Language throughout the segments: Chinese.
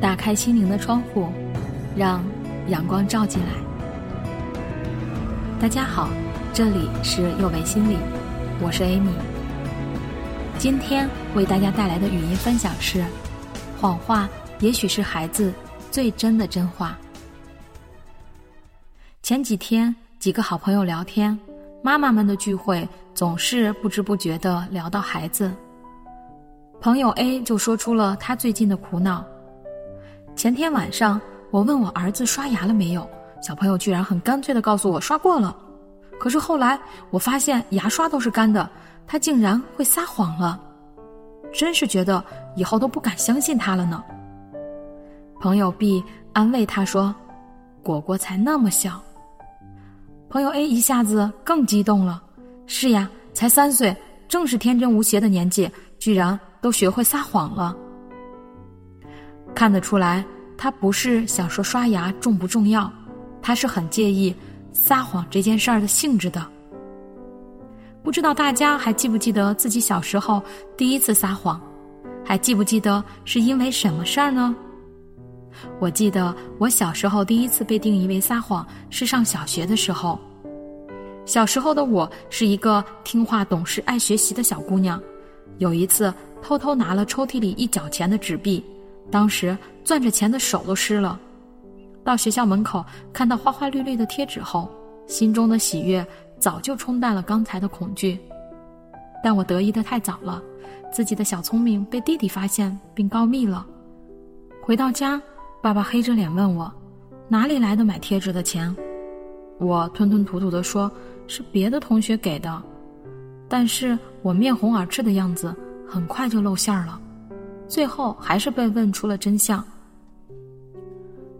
打开心灵的窗户，让阳光照进来。大家好，这里是幼为心理，我是 Amy。今天为大家带来的语音分享是：谎话也许是孩子最真的真话。前几天几个好朋友聊天，妈妈们的聚会总是不知不觉的聊到孩子。朋友 A 就说出了他最近的苦恼。前天晚上，我问我儿子刷牙了没有，小朋友居然很干脆的告诉我刷过了。可是后来我发现牙刷都是干的，他竟然会撒谎了，真是觉得以后都不敢相信他了呢。朋友 B 安慰他说：“果果才那么小。”朋友 A 一下子更激动了：“是呀，才三岁，正是天真无邪的年纪，居然……”都学会撒谎了，看得出来，他不是想说刷牙重不重要，他是很介意撒谎这件事儿的性质的。不知道大家还记不记得自己小时候第一次撒谎，还记不记得是因为什么事儿呢？我记得我小时候第一次被定义为撒谎是上小学的时候，小时候的我是一个听话懂事、爱学习的小姑娘，有一次。偷偷拿了抽屉里一角钱的纸币，当时攥着钱的手都湿了。到学校门口看到花花绿绿的贴纸后，心中的喜悦早就冲淡了刚才的恐惧。但我得意的太早了，自己的小聪明被弟弟发现并告密了。回到家，爸爸黑着脸问我，哪里来的买贴纸的钱？我吞吞吐吐的说，是别的同学给的。但是我面红耳赤的样子。很快就露馅了，最后还是被问出了真相。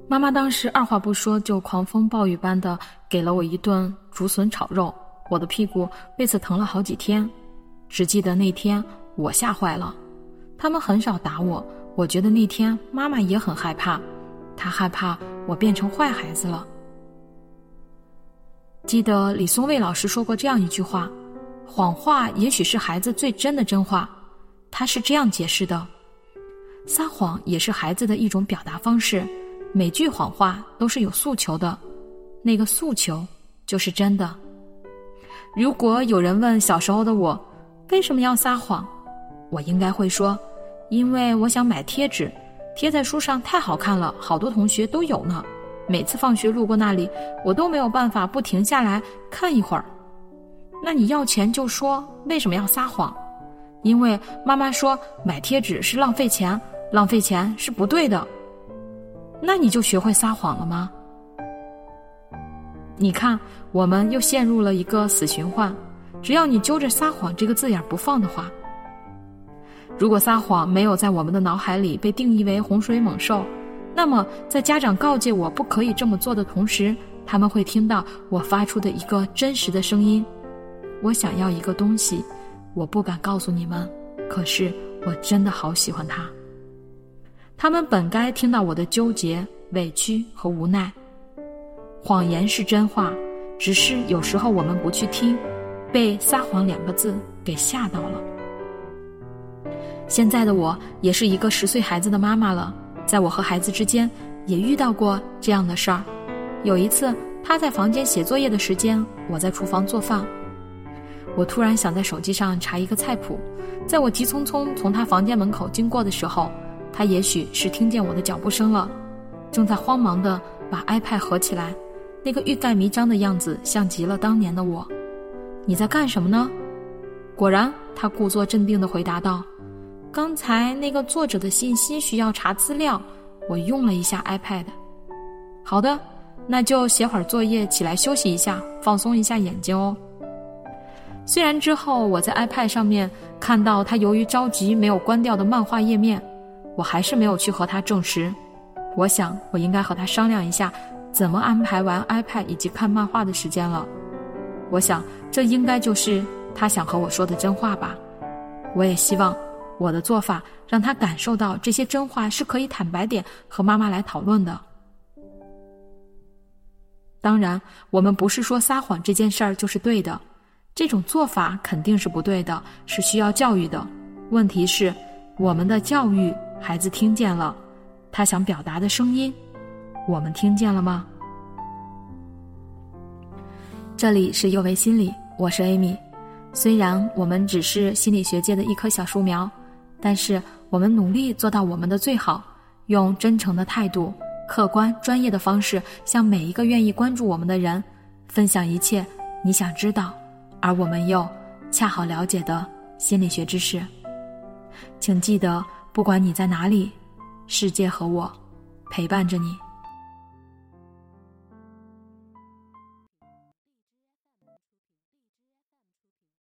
妈妈当时二话不说就狂风暴雨般的给了我一顿竹笋炒肉，我的屁股为此疼了好几天。只记得那天我吓坏了，他们很少打我，我觉得那天妈妈也很害怕，她害怕我变成坏孩子了。记得李松蔚老师说过这样一句话：“谎话也许是孩子最真的真话。”他是这样解释的：撒谎也是孩子的一种表达方式，每句谎话都是有诉求的，那个诉求就是真的。如果有人问小时候的我为什么要撒谎，我应该会说：因为我想买贴纸，贴在书上太好看了，好多同学都有呢。每次放学路过那里，我都没有办法不停下来看一会儿。那你要钱就说为什么要撒谎？因为妈妈说买贴纸是浪费钱，浪费钱是不对的。那你就学会撒谎了吗？你看，我们又陷入了一个死循环。只要你揪着撒谎这个字眼不放的话，如果撒谎没有在我们的脑海里被定义为洪水猛兽，那么在家长告诫我不可以这么做的同时，他们会听到我发出的一个真实的声音：我想要一个东西。我不敢告诉你们，可是我真的好喜欢它。他们本该听到我的纠结、委屈和无奈。谎言是真话，只是有时候我们不去听，被“撒谎”两个字给吓到了。现在的我也是一个十岁孩子的妈妈了，在我和孩子之间也遇到过这样的事儿。有一次，他在房间写作业的时间，我在厨房做饭。我突然想在手机上查一个菜谱，在我急匆匆从他房间门口经过的时候，他也许是听见我的脚步声了，正在慌忙的把 iPad 合起来，那个欲盖弥彰的样子像极了当年的我。你在干什么呢？果然，他故作镇定的回答道：“刚才那个作者的信息需要查资料，我用了一下 iPad。”好的，那就写会儿作业，起来休息一下，放松一下眼睛哦。虽然之后我在 iPad 上面看到他由于着急没有关掉的漫画页面，我还是没有去和他证实。我想我应该和他商量一下，怎么安排完 iPad 以及看漫画的时间了。我想这应该就是他想和我说的真话吧。我也希望我的做法让他感受到这些真话是可以坦白点和妈妈来讨论的。当然，我们不是说撒谎这件事儿就是对的。这种做法肯定是不对的，是需要教育的。问题是，我们的教育孩子听见了，他想表达的声音，我们听见了吗？这里是幼为心理，我是 Amy。虽然我们只是心理学界的一棵小树苗，但是我们努力做到我们的最好，用真诚的态度、客观专业的方式，向每一个愿意关注我们的人，分享一切你想知道，而我们又恰好了解的心理学知识。请记得，不管你在哪里，世界和我陪伴着你。